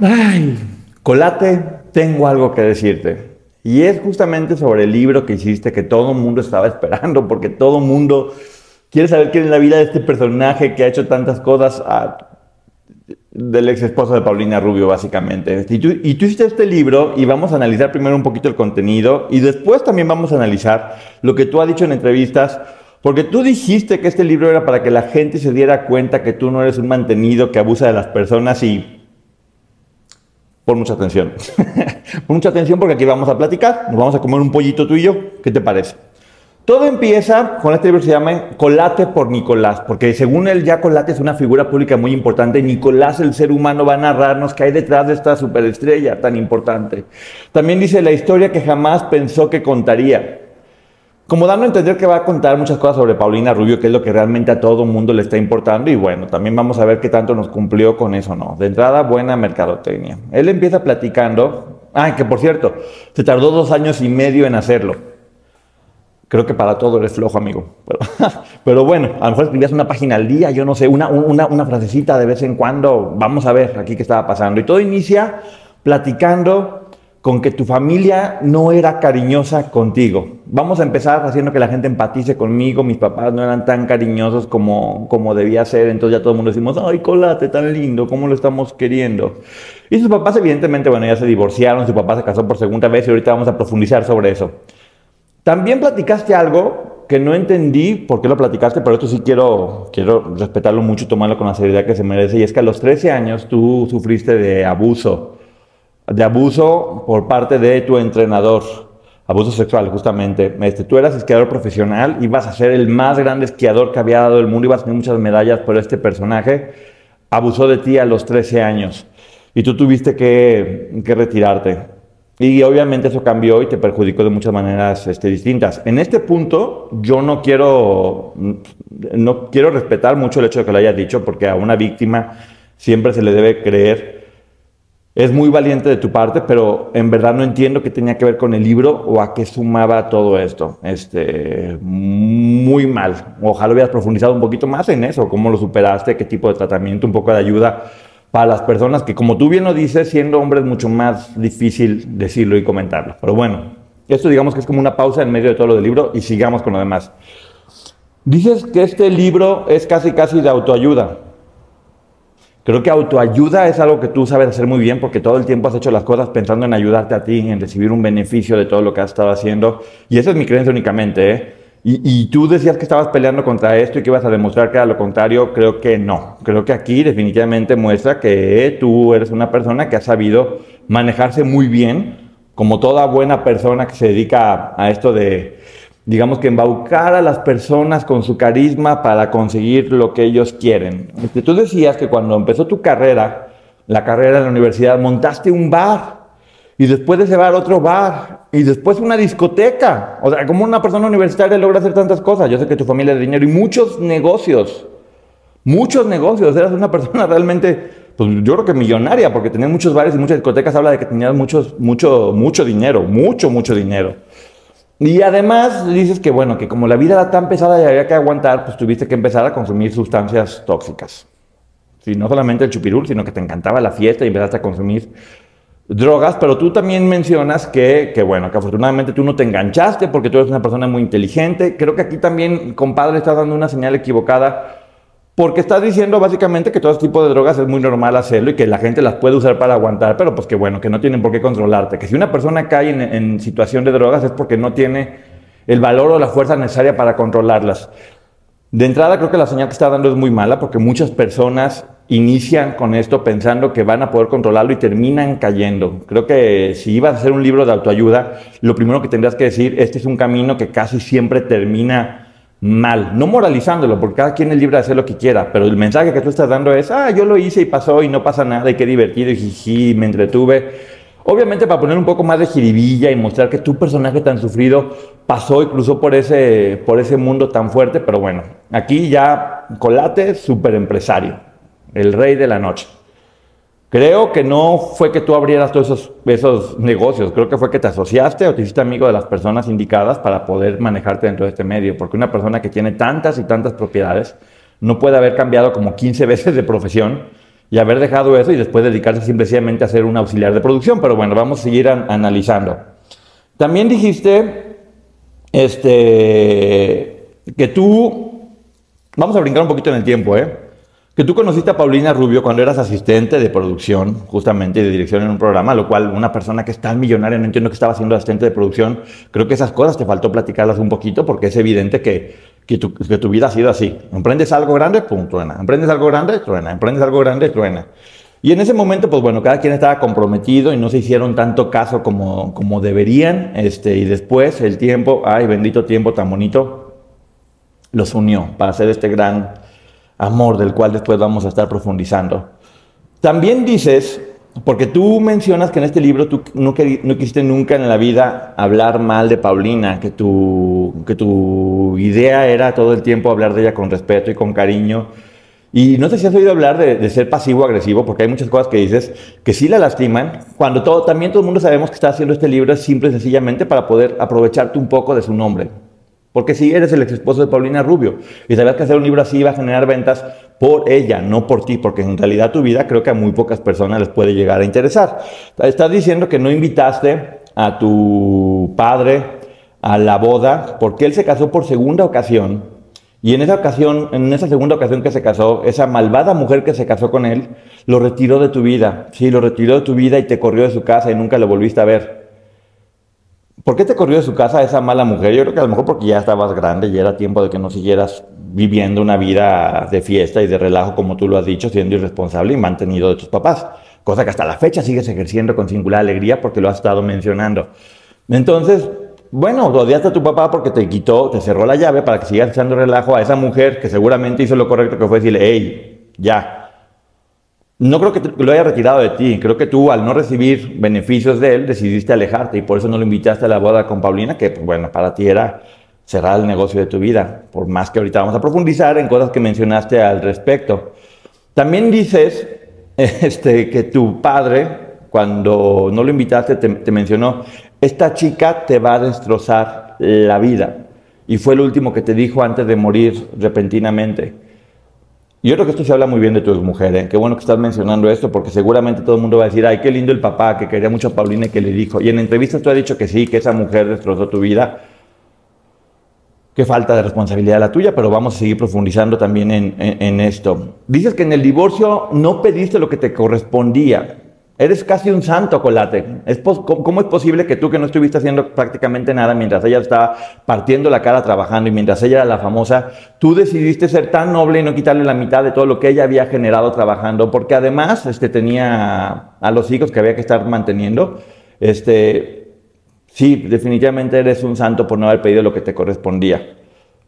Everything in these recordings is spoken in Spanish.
Ay, Colate, tengo algo que decirte. Y es justamente sobre el libro que hiciste que todo el mundo estaba esperando, porque todo el mundo quiere saber quién es la vida de este personaje que ha hecho tantas cosas a- del ex esposo de Paulina Rubio, básicamente. Y tú, y tú hiciste este libro y vamos a analizar primero un poquito el contenido y después también vamos a analizar lo que tú has dicho en entrevistas, porque tú dijiste que este libro era para que la gente se diera cuenta que tú no eres un mantenido que abusa de las personas y Pon mucha atención. Pon mucha atención porque aquí vamos a platicar. Nos vamos a comer un pollito tú y yo. ¿Qué te parece? Todo empieza con este libro que se llama Colate por Nicolás, porque según él ya Colate es una figura pública muy importante. Nicolás, el ser humano, va a narrarnos qué hay detrás de esta superestrella tan importante. También dice la historia que jamás pensó que contaría. Como dando a entender que va a contar muchas cosas sobre Paulina Rubio, que es lo que realmente a todo mundo le está importando. Y bueno, también vamos a ver qué tanto nos cumplió con eso, ¿no? De entrada, buena mercadotecnia. Él empieza platicando. Ay, que por cierto, se tardó dos años y medio en hacerlo. Creo que para todo eres flojo, amigo. Pero, bueno, a lo mejor escribías una página al día, yo no sé, una, una frasecita de vez en cuando. Vamos a ver aquí qué estaba pasando. Y todo inicia platicando con que tu familia no era cariñosa contigo. Vamos a empezar haciendo que la gente empatice conmigo. Mis papás no eran tan cariñosos como, como debía ser. Entonces ya todo el mundo decimos, ay, colate, tan lindo, ¿cómo lo estamos queriendo? Y sus papás, evidentemente, bueno, ya se divorciaron, su papá se casó por segunda vez y ahorita vamos a profundizar sobre eso. También platicaste algo que no entendí por qué lo platicaste, pero esto sí quiero, quiero respetarlo mucho y tomarlo con la seriedad que se merece. Y es que a los 13 años tú sufriste de abuso, de abuso por parte de tu entrenador, abuso sexual justamente. Este, tú eras esquiador profesional, ibas a ser el más grande esquiador que había dado el mundo, ibas a tener muchas medallas, pero este personaje abusó de ti a los 13 años y tú tuviste que, que retirarte. Y obviamente eso cambió y te perjudicó de muchas maneras este, distintas. En este punto yo no quiero, no quiero respetar mucho el hecho de que lo hayas dicho, porque a una víctima siempre se le debe creer. Es muy valiente de tu parte, pero en verdad no entiendo qué tenía que ver con el libro o a qué sumaba todo esto. Este, muy mal. Ojalá hubieras profundizado un poquito más en eso, cómo lo superaste, qué tipo de tratamiento, un poco de ayuda para las personas que, como tú bien lo dices, siendo hombre es mucho más difícil decirlo y comentarlo. Pero bueno, esto digamos que es como una pausa en medio de todo lo del libro y sigamos con lo demás. Dices que este libro es casi casi de autoayuda. Creo que autoayuda es algo que tú sabes hacer muy bien porque todo el tiempo has hecho las cosas pensando en ayudarte a ti, en recibir un beneficio de todo lo que has estado haciendo. Y esa es mi creencia únicamente. ¿eh? Y, y, tú decías que estabas peleando contra esto y que ibas a demostrar que era lo contrario. Creo que no. Creo que aquí definitivamente muestra que tú eres una persona que ha sabido manejarse muy bien, como toda buena persona que se dedica a, a esto de, digamos que embaucar a las personas con su carisma para conseguir lo que ellos quieren. Este, tú decías que cuando empezó tu carrera, la carrera en la universidad, montaste un bar y después de ese bar otro bar y después una discoteca. O sea, como una persona universitaria logra hacer tantas cosas. Yo sé que tu familia de dinero y muchos negocios. Muchos negocios. Eras una persona realmente, pues yo creo que millonaria, porque tenías muchos bares y muchas discotecas. Habla de que tenías muchos, mucho, mucho dinero, mucho, mucho dinero. Y además dices que, bueno, que como la vida era tan pesada y había que aguantar, pues tuviste que empezar a consumir sustancias tóxicas. Sí, no solamente el chupirul, sino que te encantaba la fiesta y empezaste a consumir drogas, pero tú también mencionas que, que, bueno, que afortunadamente tú no te enganchaste porque tú eres una persona muy inteligente. Creo que aquí también, compadre, estás dando una señal equivocada porque estás diciendo básicamente que todo este tipo de drogas es muy normal hacerlo y que la gente las puede usar para aguantar, pero pues que bueno, que no tienen por qué controlarte. Que si una persona cae en, situación de drogas es porque no tiene el valor o la fuerza necesaria para controlarlas. De entrada creo que la señal que está dando es muy mala porque muchas personas inician con esto pensando que van a poder controlarlo y terminan cayendo. Creo que si ibas a hacer un libro de autoayuda, lo primero que tendrías que decir, este es un camino que casi siempre termina mal, no moralizándolo, porque cada quien es libre de hacer lo que quiera, pero el mensaje que tú estás dando es, ah, yo lo hice y pasó y no pasa nada y qué divertido y jiji, me entretuve. Obviamente para poner un poco más de jiribilla y mostrar que tu personaje tan sufrido pasó y cruzó por ese, por ese mundo tan fuerte, pero bueno, aquí ya Colate, super empresario, el rey de la noche. Creo que no fue que tú abrieras todos esos, negocios, creo que fue que te asociaste o te hiciste amigo de las personas indicadas para poder manejarte dentro de este medio, porque una persona que tiene tantas y tantas propiedades no puede haber cambiado como 15 veces de profesión y haber dejado eso y después dedicarse simplemente a ser un auxiliar de producción, pero bueno, vamos a seguir analizando. También dijiste este, que tú, vamos a brincar un poquito en el tiempo, ¿eh? Que tú conociste a Paulina Rubio cuando eras asistente de producción, justamente, de dirección en un programa, lo cual una persona que es tan millonaria, no entiendo que estaba siendo asistente de producción, creo que esas cosas te faltó platicarlas un poquito porque es evidente que, que tu vida ha sido así. Emprendes algo grande, pum, truena. Emprendes algo grande, truena. Emprendes algo grande, truena. Y en ese momento, pues bueno, cada quien estaba comprometido y no se hicieron tanto caso como, como deberían. Este, y después el tiempo, ay, bendito tiempo tan bonito, los unió para hacer este gran amor del cual después vamos a estar profundizando. También dices, porque tú mencionas que en este libro tú no, quisiste nunca en la vida hablar mal de Paulina, que tu, que tu idea era todo el tiempo hablar de ella con respeto y con cariño. Y no sé si has oído hablar de, de ser pasivo-agresivo, porque hay muchas cosas que dices que sí la lastiman, cuando todo, también todo el mundo sabemos que está haciendo este libro simple y sencillamente para poder aprovecharte un poco de su nombre. Porque si eres el ex esposo de Paulina Rubio y sabías que hacer un libro así iba a generar ventas por ella, no por ti, porque en realidad tu vida creo que a muy pocas personas les puede llegar a interesar. Estás diciendo que no invitaste a tu padre a la boda porque él se casó por segunda ocasión y en esa ocasión, en esa segunda ocasión que se casó, esa malvada mujer que se casó con él, lo retiró de tu vida. Sí, lo retiró de tu vida y te corrió de su casa y nunca lo volviste a ver. ¿Por qué te corrió de su casa esa mala mujer? Yo creo que a lo mejor porque ya estabas grande y era tiempo de que no siguieras viviendo una vida de fiesta y de relajo, como tú lo has dicho, siendo irresponsable y mantenido de tus papás. Cosa que hasta la fecha sigues ejerciendo con singular alegría porque lo has estado mencionando. Entonces, bueno, odiaste a tu papá porque te quitó, te cerró la llave para que sigas echando relajo a esa mujer que seguramente hizo lo correcto que fue decirle, hey, ya, no creo que lo haya retirado de ti. Creo que tú, al no recibir beneficios de él, decidiste alejarte y por eso no lo invitaste a la boda con Paulina, que, pues, bueno, para ti era cerrar el negocio de tu vida. Por más que ahorita vamos a profundizar en cosas que mencionaste al respecto. También dices este, que tu padre, cuando no lo invitaste, te, te mencionó: Esta chica te va a destrozar la vida. Y fue el último que te dijo antes de morir repentinamente. Yo creo que esto se habla muy bien de tu mujer, ¿eh? Qué bueno que estás mencionando esto, porque seguramente todo el mundo va a decir, ay, qué lindo el papá que quería mucho a Paulina y que le dijo. Y en entrevistas tú has dicho que sí, que esa mujer destrozó tu vida. Qué falta de responsabilidad la tuya, pero vamos a seguir profundizando también en, en esto. Dices que en el divorcio no pediste lo que te correspondía. Eres casi un santo, Colate. ¿Cómo es posible que tú que no estuviste haciendo prácticamente nada mientras ella estaba partiendo la cara trabajando y mientras ella era la famosa, tú decidiste ser tan noble y no quitarle la mitad de todo lo que ella había generado trabajando? Porque además este, tenía a los hijos que había que estar manteniendo. Este, sí, definitivamente eres un santo por no haber pedido lo que te correspondía.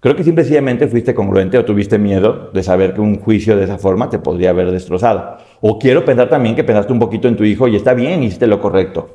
Creo que simplemente fuiste congruente o tuviste miedo de saber que un juicio de esa forma te podría haber destrozado. O quiero pensar también que pensaste un poquito en tu hijo y está bien, hiciste lo correcto.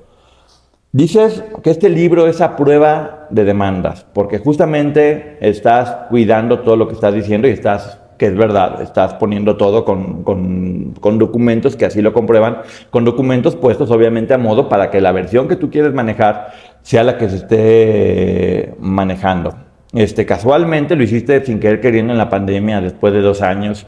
Dices que este libro es a prueba de demandas, porque justamente estás cuidando todo lo que estás diciendo y estás, que es verdad, estás poniendo todo con, con, con, documentos que así lo comprueban, con documentos puestos obviamente a modo para que la versión que tú quieres manejar sea la que se esté manejando. Este, casualmente lo hiciste sin querer queriendo en la pandemia después de dos años.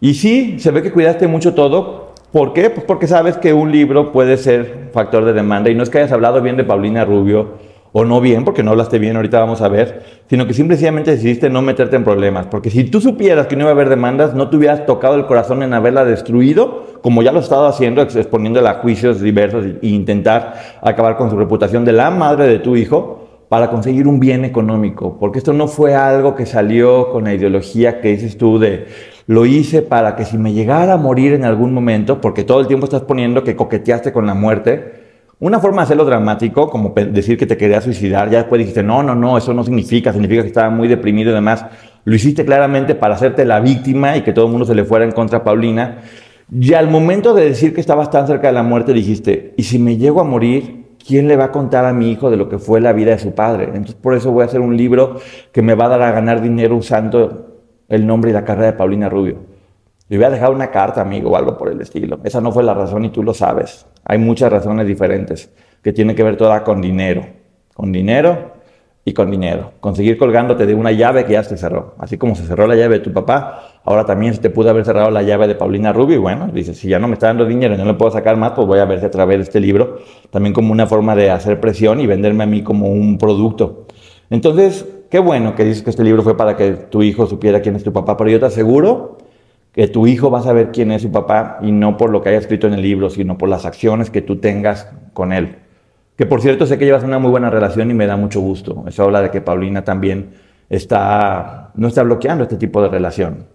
Y sí, se ve que cuidaste mucho todo. ¿Por qué? Pues porque sabes que un libro puede ser factor de demanda y no es que hayas hablado bien de Paulina Rubio o no bien, porque no hablaste bien, ahorita vamos a ver, sino que simplemente decidiste no meterte en problemas. Porque si tú supieras que no iba a haber demandas, no te hubieras tocado el corazón en haberla destruido, como ya lo has estado haciendo, exponiéndola a juicios diversos e intentar acabar con su reputación de la madre de tu hijo para conseguir un bien económico, porque esto no fue algo que salió con la ideología que dices tú de lo hice para que si me llegara a morir en algún momento, porque todo el tiempo estás poniendo que coqueteaste con la muerte, una forma de hacerlo dramático, como decir que te querías suicidar, ya después dijiste, no, no, no, eso no significa, significa que estaba muy deprimido y demás. Lo hiciste claramente para hacerte la víctima y que todo el mundo se le fuera en contra a Paulina. Y al momento de decir que estabas tan cerca de la muerte, dijiste, ¿y si me llego a morir? ¿Quién le va a contar a mi hijo de lo que fue la vida de su padre? Entonces por eso voy a hacer un libro que me va a dar a ganar dinero usando el nombre y la carrera de Paulina Rubio. Le voy a dejar una carta, amigo, o algo por el estilo. Esa no fue la razón y tú lo sabes. Hay muchas razones diferentes que tienen que ver toda con dinero. Con dinero y con dinero. Conseguir colgándote de una llave que ya se cerró. Así como se cerró la llave de tu papá, ahora también se te pudo haber cerrado la llave de Paulina Rubio. Bueno, dices, si ya no me está dando dinero y no le puedo sacar más, pues voy a ver a través de este libro también como una forma de hacer presión y venderme a mí como un producto. Entonces, qué bueno que dices que este libro fue para que tu hijo supiera quién es tu papá, pero yo te aseguro que tu hijo va a saber quién es su papá y no por lo que haya escrito en el libro, sino por las acciones que tú tengas con él. Que por cierto sé que llevas una muy buena relación y me da mucho gusto. Eso habla de que Paulina también está, no está bloqueando este tipo de relación.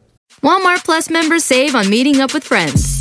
Walmart Plus members save on meeting up with friends.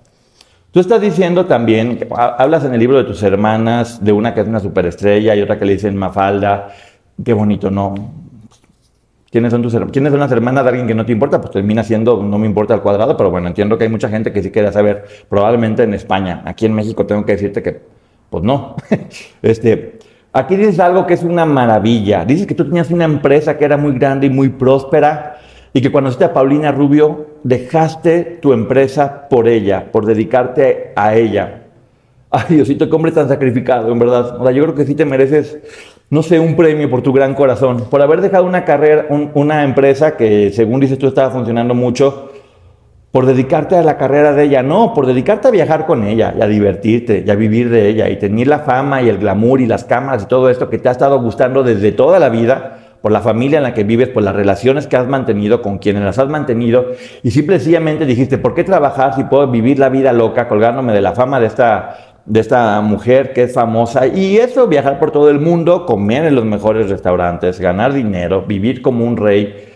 Tú estás diciendo también, hablas en el libro de tus hermanas, de una que es una superestrella y otra que le dicen Mafalda. Qué bonito, ¿no? ¿Quiénes son tus? ¿Quiénes son las hermanas de alguien que no te importa? Pues termina siendo, no me importa al cuadrado, pero bueno, entiendo que hay mucha gente que sí quiere saber, probablemente en España. Aquí en México tengo que decirte que, pues no. este, aquí dices algo que es una maravilla. Dices que tú tenías una empresa que era muy grande y muy próspera y que cuando esté a Paulina Rubio dejaste tu empresa por ella, por dedicarte a ella. Ay, Diosito, qué hombre tan sacrificado, en verdad. O sea, yo creo que sí te mereces, no sé, un premio por tu gran corazón, por haber dejado una carrera, una empresa que según dices tú estaba funcionando mucho, por dedicarte a la carrera de ella, no, por dedicarte a viajar con ella y a divertirte y a vivir de ella y tener la fama y el glamour y las cámaras y todo esto que te ha estado gustando desde toda la vida por la familia en la que vives, por las relaciones que has mantenido con quienes las has mantenido, y simplemente dijiste, ¿por qué trabajar si puedo vivir la vida loca colgándome de la fama de esta, de esta mujer que es famosa? Y eso, viajar por todo el mundo, comer en los mejores restaurantes, ganar dinero, vivir como un rey.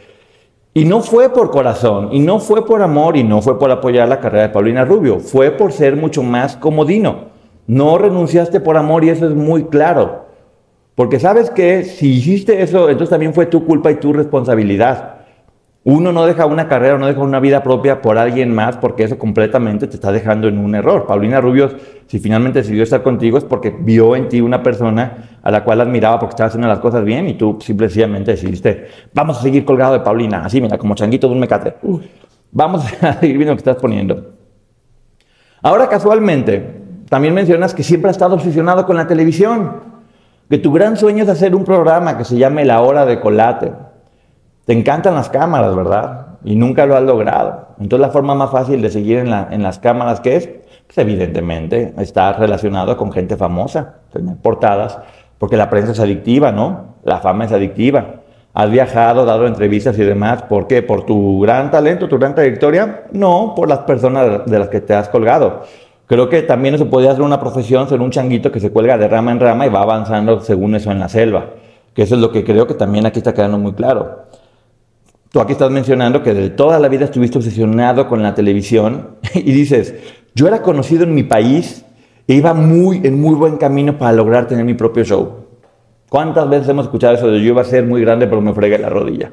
Y no fue por corazón, y no fue por amor, y no fue por apoyar la carrera de Paulina Rubio, fue por ser mucho más comodino. No renunciaste por amor y eso es muy claro. Porque sabes que si hiciste eso, entonces también fue tu culpa y tu responsabilidad. Uno no deja una carrera, no deja una vida propia por alguien más, porque eso completamente te está dejando en un error. Paulina Rubio, si finalmente decidió estar contigo, es porque vio en ti una persona a la cual admiraba porque estaba haciendo las cosas bien y tú simplemente decidiste, vamos a seguir colgado de Paulina, así mira, como changuito de un mecate. Vamos a seguir viendo lo que estás poniendo. Ahora casualmente, también mencionas que siempre has estado obsesionado con la televisión que tu gran sueño es hacer un programa que se llame La Hora de Colate. Te encantan las cámaras, ¿verdad? Y nunca lo has logrado. Entonces la forma más fácil de seguir en, las cámaras, ¿qué es? Pues evidentemente está relacionado con gente famosa, tener portadas, porque la prensa es adictiva, ¿no? La fama es adictiva. ¿Has viajado, dado entrevistas y demás? ¿Por qué? ¿Por tu gran talento, tu gran trayectoria? No, por las personas de las que te has colgado. Creo que también eso podría ser una profesión, ser un changuito que se cuelga de rama en rama y va avanzando según eso en la selva. Que eso es lo que creo que también aquí está quedando muy claro. Tú aquí estás mencionando que de toda la vida estuviste obsesionado con la televisión y dices, yo era conocido en mi país e iba muy, en muy buen camino para lograr tener mi propio show. ¿Cuántas veces hemos escuchado eso de yo iba a ser muy grande pero me fregué la rodilla?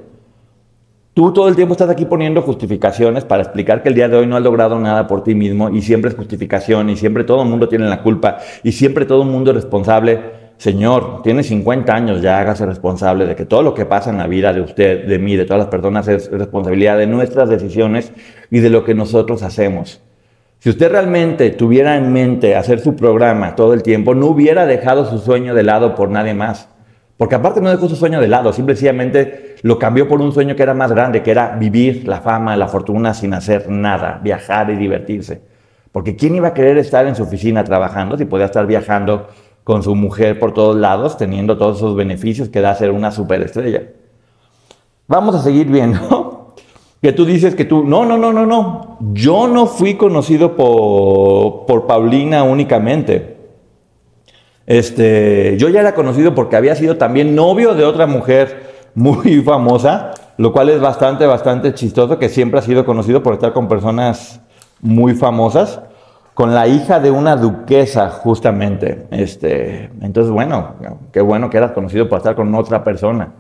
Tú todo el tiempo estás aquí poniendo justificaciones para explicar que el día de hoy no has logrado nada por ti mismo y siempre es justificación y siempre todo el mundo tiene la culpa y siempre todo el mundo es responsable. Señor, tiene 50 años, ya hágase responsable de que todo lo que pasa en la vida de usted, de mí, de todas las personas es responsabilidad de nuestras decisiones y de lo que nosotros hacemos. Si usted realmente tuviera en mente hacer su programa todo el tiempo, no hubiera dejado su sueño de lado por nadie más Porque aparte no dejó su sueño de lado, simplemente lo cambió por un sueño que era más grande, que era vivir la fama, la fortuna sin hacer nada, viajar y divertirse. Porque ¿quién iba a querer estar en su oficina trabajando si podía estar viajando con su mujer por todos lados, teniendo todos esos beneficios que da ser una superestrella? Vamos a seguir viendo que tú dices que tú, no, no, no, no, no, yo no fui conocido por, por Paulina únicamente. Este, yo ya era conocido porque había sido también novio de otra mujer muy famosa, lo cual es bastante, bastante chistoso, que siempre ha sido conocido por estar con personas muy famosas, con la hija de una duquesa, justamente. Este, entonces, bueno, qué bueno que eras conocido por estar con otra persona,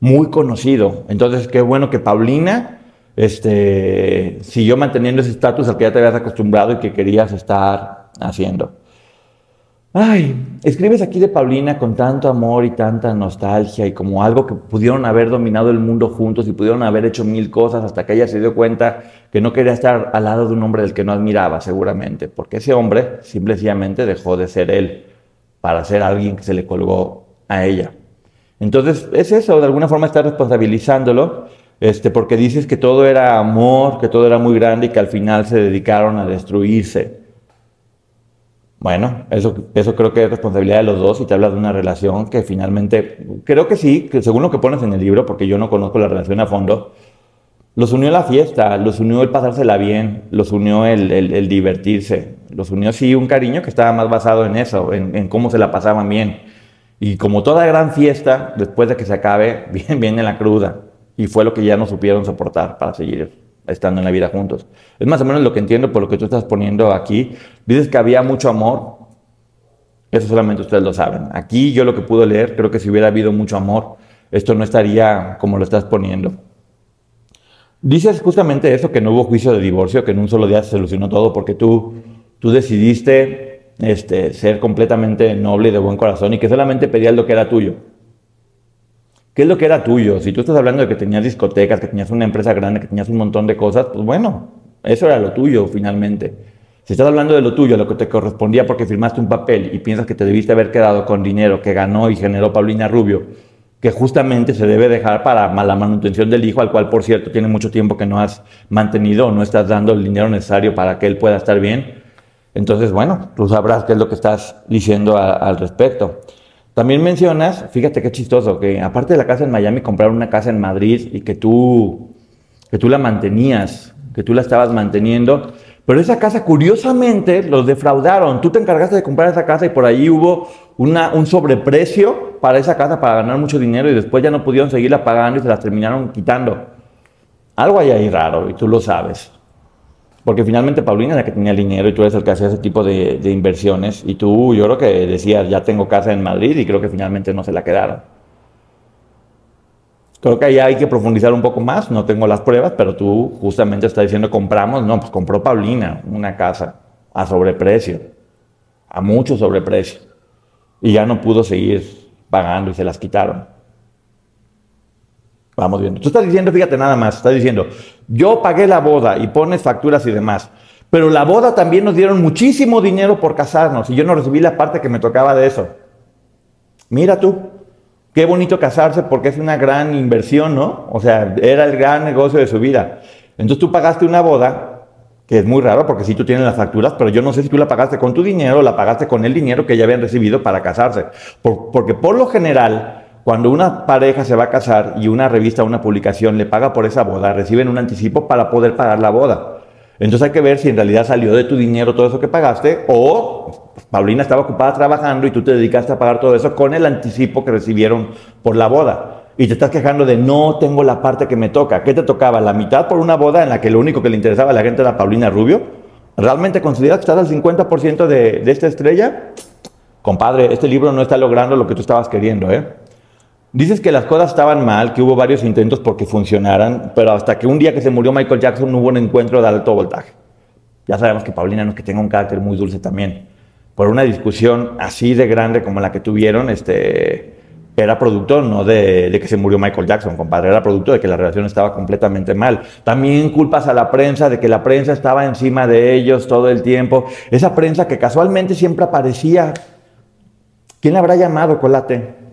muy conocido. Entonces, qué bueno que Paulina este, siguió manteniendo ese estatus al que ya te habías acostumbrado y que querías estar haciendo. Ay, escribes aquí de Paulina con tanto amor y tanta nostalgia y como algo que pudieron haber dominado el mundo juntos y pudieron haber hecho mil cosas hasta que ella se dio cuenta que no quería estar al lado de un hombre del que no admiraba seguramente, porque ese hombre simplemente dejó de ser él para ser alguien que se le colgó a ella. Entonces es eso, de alguna forma estar responsabilizándolo, este, porque dices que todo era amor, que todo era muy grande y que al final se dedicaron a destruirse. Bueno, eso, eso creo que es responsabilidad de los dos y te habla de una relación que finalmente, creo que sí, que según lo que pones en el libro, porque yo no conozco la relación a fondo, los unió la fiesta, los unió el pasársela bien, los unió el, el, divertirse, los unió sí un cariño que estaba más basado en eso, en, cómo se la pasaban bien. Y como toda gran fiesta, después de que se acabe, viene, viene la cruda. Y fue lo que ya no supieron soportar para seguir estando en la vida juntos. Es más o menos lo que entiendo por lo que tú estás poniendo aquí. Dices que había mucho amor. Eso solamente ustedes lo saben. Aquí yo lo que puedo leer, creo que si hubiera habido mucho amor, esto no estaría como lo estás poniendo. Dices justamente eso, que no hubo juicio de divorcio, que en un solo día se solucionó todo porque tú, tú decidiste este, ser completamente noble y de buen corazón y que solamente pedías lo que era tuyo. ¿Qué es lo que era tuyo? Si tú estás hablando de que tenías discotecas, que tenías una empresa grande, que tenías un montón de cosas, pues bueno, eso era lo tuyo finalmente. Si estás hablando de lo tuyo, lo que te correspondía porque firmaste un papel y piensas que te debiste haber quedado con dinero que ganó y generó Paulina Rubio, que justamente se debe dejar para la manutención del hijo, al cual, por cierto, tiene mucho tiempo que no has mantenido o no estás dando el dinero necesario para que él pueda estar bien. Entonces, bueno, tú sabrás qué es lo que estás diciendo al respecto. También mencionas, fíjate qué chistoso, que aparte de la casa en Miami, compraron una casa en Madrid y que tú, que tú la mantenías, que tú la estabas manteniendo. Pero esa casa, curiosamente, los defraudaron. Tú te encargaste de comprar esa casa y por ahí hubo un sobreprecio para esa casa para ganar mucho dinero y después ya no pudieron seguirla pagando y se las terminaron quitando. Algo hay ahí raro y tú lo sabes. Porque finalmente Paulina es la que tenía el dinero y tú eres el que hacía ese tipo de, inversiones. Y tú, yo creo que decías, ya tengo casa en Madrid y creo que finalmente no se la quedaron. Creo que ahí hay que profundizar un poco más, no tengo las pruebas, pero tú justamente estás diciendo compramos, no, pues compró Paulina una casa a sobreprecio, a mucho sobreprecio, y ya no pudo seguir pagando y se las quitaron. Vamos viendo. Tú estás diciendo, fíjate nada más, estás diciendo, yo pagué la boda y pones facturas y demás, pero la boda también nos dieron muchísimo dinero por casarnos y yo no recibí la parte que me tocaba de eso. Mira tú, qué bonito casarse porque es una gran inversión, ¿no? O sea, era el gran negocio de su vida. Entonces tú pagaste una boda, que es muy raro porque sí tú tienes las facturas, pero yo no sé si tú la pagaste con tu dinero o la pagaste con el dinero que ya habían recibido para casarse. porque por lo general, cuando una pareja se va a casar y una revista o una publicación le paga por esa boda, reciben un anticipo para poder pagar la boda. Entonces hay que ver si en realidad salió de tu dinero todo eso que pagaste o Paulina estaba ocupada trabajando y tú te dedicaste a pagar todo eso con el anticipo que recibieron por la boda. Y te estás quejando de no tengo la parte que me toca. ¿Qué te tocaba? ¿La mitad por una boda en la que lo único que le interesaba a la gente era Paulina Rubio? ¿Realmente consideras que estás al 50% de, de esta estrella? Compadre, este libro no está logrando lo que tú estabas queriendo, ¿eh? Dices que las cosas estaban mal, que hubo varios intentos porque funcionaran, pero hasta que un día que se murió Michael Jackson hubo un encuentro de alto voltaje. Ya sabemos que Paulina no es que tenga un carácter muy dulce también. Por una discusión así de grande como la que tuvieron, este, era producto no de, de, que se murió Michael Jackson, compadre, era producto de que la relación estaba completamente mal. También culpas a la prensa de que la prensa estaba encima de ellos todo el tiempo. Esa prensa que casualmente siempre aparecía. ¿Quién la habrá llamado, Colate?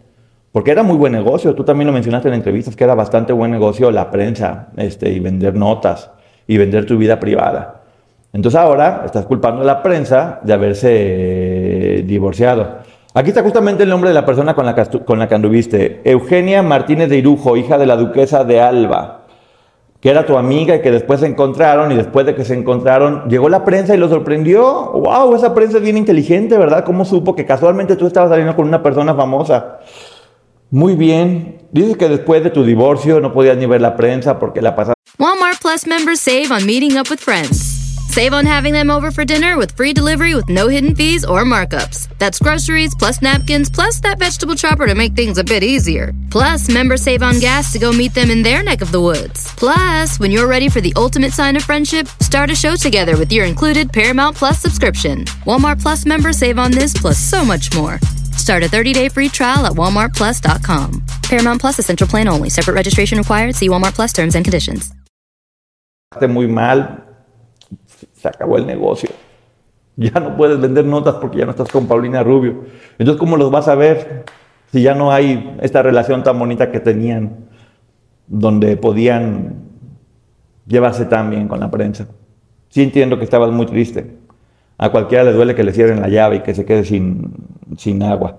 Porque era muy buen negocio, tú también lo mencionaste en entrevistas, que era bastante buen negocio la prensa este, y vender notas y vender tu vida privada. Entonces ahora estás culpando a la prensa de haberse divorciado. Aquí está justamente el nombre de la persona con la, que, con la que anduviste. Eugenia Martínez de Irujo, hija de la duquesa de Alba que era tu amiga y que después se encontraron y después de que se encontraron llegó la prensa y lo sorprendió. ¡Wow! Esa prensa es bien inteligente, ¿verdad? ¿Cómo supo que casualmente tú estabas saliendo con una persona famosa? Muy bien. Dices que después de tu divorcio no podías ni ver la prensa porque la pasaste. Walmart Plus members save on meeting up with friends. Save on having them over for dinner with free delivery with no hidden fees or markups. That's groceries plus napkins plus that vegetable chopper to make things a bit easier. Plus, members save on gas to go meet them in their neck of the woods. Plus, when you're ready for the ultimate sign of friendship, start a show together with your included Paramount Plus subscription. Walmart Plus members save on this plus so much more. Start a 30-day free trial at walmartplus.com. Paramount Plus Essential Plan only. Separate registration required. See Walmart Plus terms and conditions. Muy mal. Se acabó el negocio. Ya no puedes vender notas porque ya no estás con Paulina Rubio. Entonces, ¿cómo los vas a ver si ya no hay esta relación tan bonita que tenían, donde podían llevarse tan bien con la prensa? Sí entiendo que estabas muy triste. A cualquiera le duele que le cierren la llave y que se quede sin, sin agua.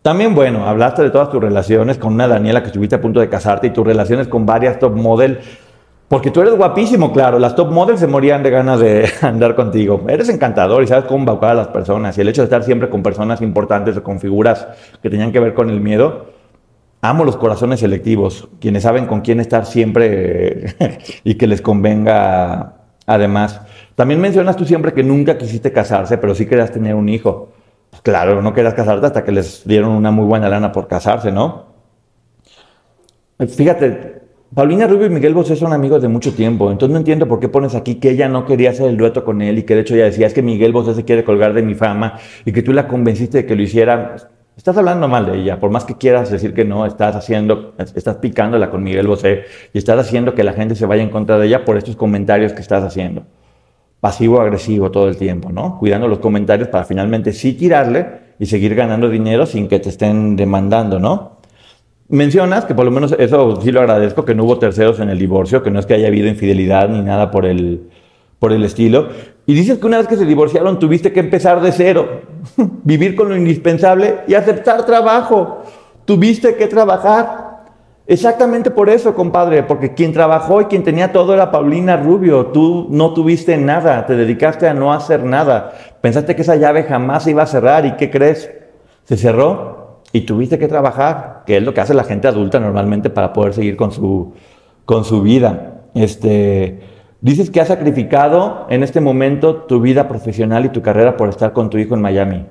También, bueno, hablaste de todas tus relaciones con una Daniela que estuviste a punto de casarte y tus relaciones con varias top model. Porque tú eres guapísimo, claro. Las top models se morían de ganas de andar contigo. Eres encantador y sabes cómo embaucar a las personas. Y el hecho de estar siempre con personas importantes o con figuras que tenían que ver con el miedo. Amo los corazones selectivos, quienes saben con quién estar siempre y que les convenga además. También mencionas tú siempre que nunca quisiste casarse, pero sí querías tener un hijo. Pues claro, no querías casarte hasta que les dieron una muy buena lana por casarse, ¿no? Fíjate, Paulina Rubio y Miguel Bosé son amigos de mucho tiempo, entonces no entiendo por qué pones aquí que ella no quería hacer el dueto con él y que de hecho ella decía es que Miguel Bosé se quiere colgar de mi fama y que tú la convenciste de que lo hiciera. Estás hablando mal de ella, por más que quieras decir que no, estás haciendo, estás picándola con Miguel Bosé y estás haciendo que la gente se vaya en contra de ella por estos comentarios que estás haciendo. Pasivo-agresivo todo el tiempo, ¿no? Cuidando los comentarios para finalmente sí tirarle y seguir ganando dinero sin que te estén demandando, ¿no? Mencionas que por lo menos eso sí lo agradezco, que no hubo terceros en el divorcio, que no es que haya habido infidelidad ni nada por el, por el estilo. Y dices que una vez que se divorciaron tuviste que empezar de cero, vivir con lo indispensable y aceptar trabajo. Tuviste que trabajar. Exactamente por eso, compadre, porque quien trabajó y quien tenía todo era Paulina Rubio. Tú no tuviste nada, te dedicaste a no hacer nada. Pensaste que esa llave jamás se iba a cerrar y ¿qué crees? Se cerró y tuviste que trabajar, que es lo que hace la gente adulta normalmente para poder seguir con su, con su vida. Este, dices que has sacrificado en este momento tu vida profesional y tu carrera por estar con tu hijo en Miami.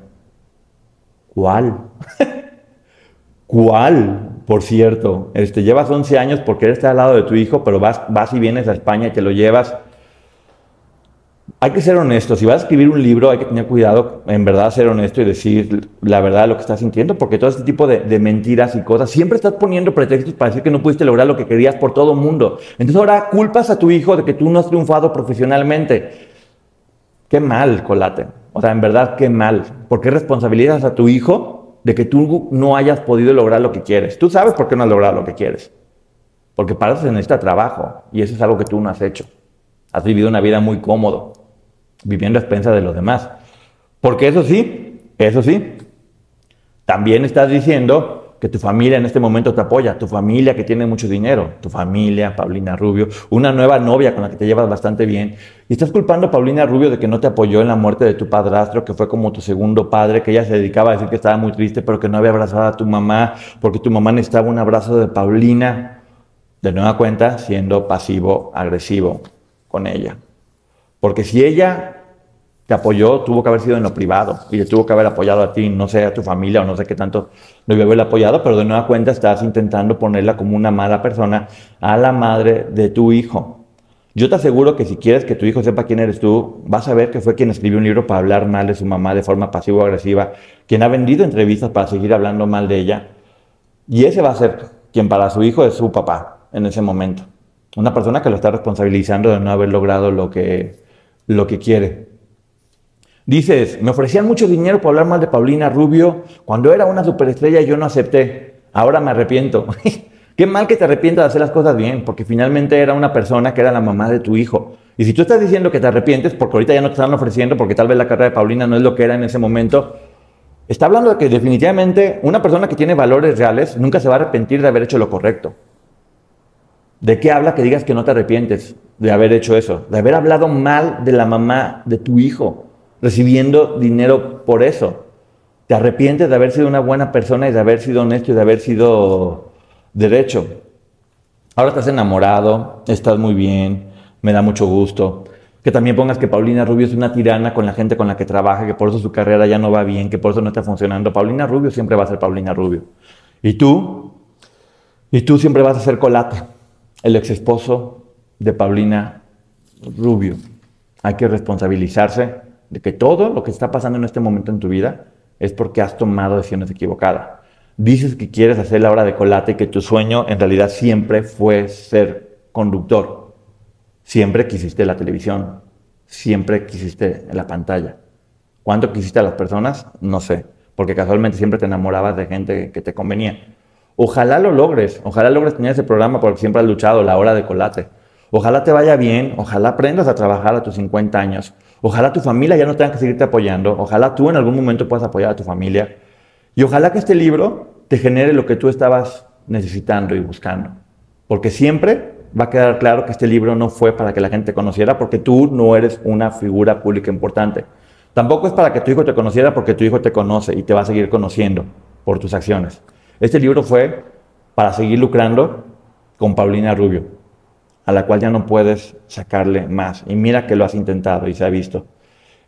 ¿Cuál? ¿Cuál? Por cierto, este, llevas 11 años porque eres al lado de tu hijo, pero vas, vas y vienes a España y te lo llevas hay que ser honesto. Si vas a escribir un libro, hay que tener cuidado, en verdad, ser honesto y decir la verdad de lo que estás sintiendo, porque todo este tipo de, mentiras y cosas, siempre estás poniendo pretextos para decir que no pudiste lograr lo que querías por todo el mundo. Entonces ahora culpas a tu hijo de que tú no has triunfado profesionalmente. Qué mal, Colate. O sea, en verdad, qué mal. ¿Por qué responsabilizas a tu hijo de que tú no hayas podido lograr lo que quieres? Tú sabes por qué no has logrado lo que quieres. Porque para eso se necesita trabajo y eso es algo que tú no has hecho. Has vivido una vida muy cómodo viviendo a expensas de los demás. Porque eso sí, eso sí, también estás diciendo que tu familia en este momento te apoya, tu familia que tiene mucho dinero, tu familia, Paulina Rubio, una nueva novia con la que te llevas bastante bien, y estás culpando a Paulina Rubio de que no te apoyó en la muerte de tu padrastro, que fue como tu segundo padre, que ella se dedicaba a decir que estaba muy triste, pero que no había abrazado a tu mamá, porque tu mamá necesitaba un abrazo de Paulina, de nueva cuenta siendo pasivo-agresivo con ella. Porque si ella te apoyó, tuvo que haber sido en lo privado y le tuvo que haber apoyado a ti, no sé, a tu familia o no sé qué tanto a haber apoyado, pero de nueva cuenta estás intentando ponerla como una mala persona a la madre de tu hijo. Yo te aseguro que si quieres que tu hijo sepa quién eres tú, vas a ver que fue quien escribió un libro para hablar mal de su mamá de forma pasivo-agresiva, quien ha vendido entrevistas para seguir hablando mal de ella. Y ese va a ser quien para su hijo es su papá en ese momento. Una persona que lo está responsabilizando de no haber logrado lo que, lo que quiere. Dices, me ofrecían mucho dinero por hablar mal de Paulina Rubio cuando era una superestrella y yo no acepté. ahora me arrepiento. Qué mal que te arrepientas de hacer las cosas bien, porque finalmente era una persona que era la mamá de tu hijo. Y si tú estás diciendo que te arrepientes porque ahorita ya no te están ofreciendo, porque tal vez la carrera de Paulina no es lo que era en ese momento, está hablando de que definitivamente una persona que tiene valores reales nunca se va a arrepentir de haber hecho lo correcto. ¿De qué habla que digas que no te arrepientes de haber hecho eso? De haber hablado mal de la mamá de tu hijo, recibiendo dinero por eso. Te arrepientes de haber sido una buena persona y de haber sido honesto y de haber sido derecho. Ahora estás enamorado, estás muy bien, me da mucho gusto. Que también pongas que Paulina Rubio es una tirana con la gente con la que trabaja, que por eso su carrera ya no va bien, que por eso no está funcionando. Paulina Rubio siempre va a ser Paulina Rubio. Y tú, y tú siempre vas a ser Colate, el ex esposo de Paulina Rubio. Hay que responsabilizarse de que todo lo que está pasando en este momento en tu vida es porque has tomado decisiones equivocadas. Dices que quieres hacer la hora de colate y que tu sueño en realidad siempre fue ser conductor. Siempre quisiste la televisión, siempre quisiste la pantalla. ¿Cuánto quisiste a las personas? No sé, porque casualmente siempre te enamorabas de gente que te convenía. Ojalá lo logres, ojalá logres tener ese programa porque siempre has luchado, la hora de colate. Ojalá te vaya bien, ojalá aprendas a trabajar a tus 50 años, ojalá tu familia ya no tenga que seguirte apoyando, ojalá tú en algún momento puedas apoyar a tu familia y ojalá que este libro te genere lo que tú estabas necesitando y buscando. Porque siempre va a quedar claro que este libro no fue para que la gente te conociera porque tú no eres una figura pública importante. Tampoco es para que tu hijo te conociera porque tu hijo te conoce y te va a seguir conociendo por tus acciones. Este libro fue para seguir lucrando con Paulina Rubio a la cual ya no puedes sacarle más. Y mira que lo has intentado y se ha visto.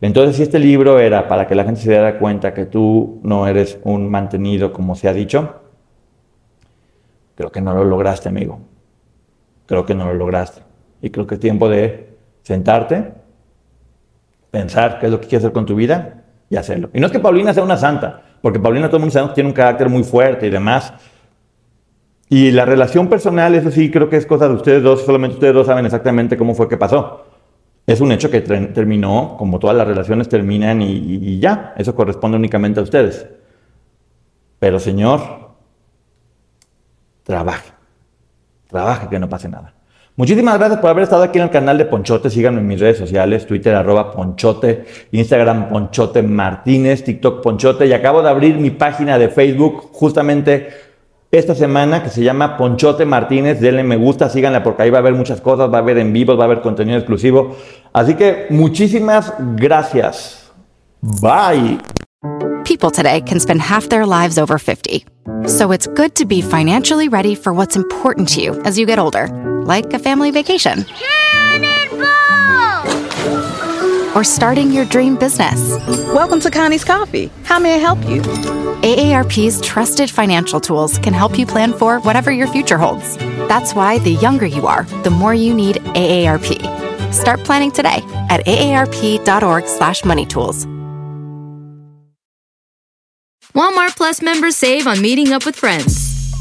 Entonces, si este libro era para que la gente se diera cuenta que tú no eres un mantenido como se ha dicho, creo que no lo lograste, amigo. Creo que no lo lograste. Y creo que es tiempo de sentarte, pensar qué es lo que quieres hacer con tu vida y hacerlo. Y no es que Paulina sea una santa, porque Paulina todo el mundo sabe que tiene un carácter muy fuerte y demás, y la relación personal, eso sí, creo que es cosa de ustedes dos, solamente ustedes dos saben exactamente cómo fue que pasó. Es un hecho que terminó, como todas las relaciones terminan y, ya, eso corresponde únicamente a ustedes. Pero Señor, trabaje, trabaje que no pase nada. Muchísimas gracias por haber estado aquí en el canal de Ponchote. Síganme en mis redes sociales, Twitter Ponchote, Instagram Ponchote Martínez, TikTok Ponchote. Y acabo de abrir mi página de Facebook justamente esta semana que se llama Ponchote Martínez. Denle me gusta, síganla porque ahí va a haber muchas cosas, va a haber en vivo, va a haber contenido exclusivo. Así que muchísimas gracias. Bye. People today can spend half their lives over 50. So it's good to be financially ready for what's important to you as you get older, like a family vacation. Or starting your dream business. Welcome to Connie's Coffee. How may I help you? AARP's trusted financial tools can help you plan for whatever your future holds. That's why the younger you are, the more you need AARP. Start planning today at aarp.org/moneytools. Walmart Plus members save on meeting up with friends.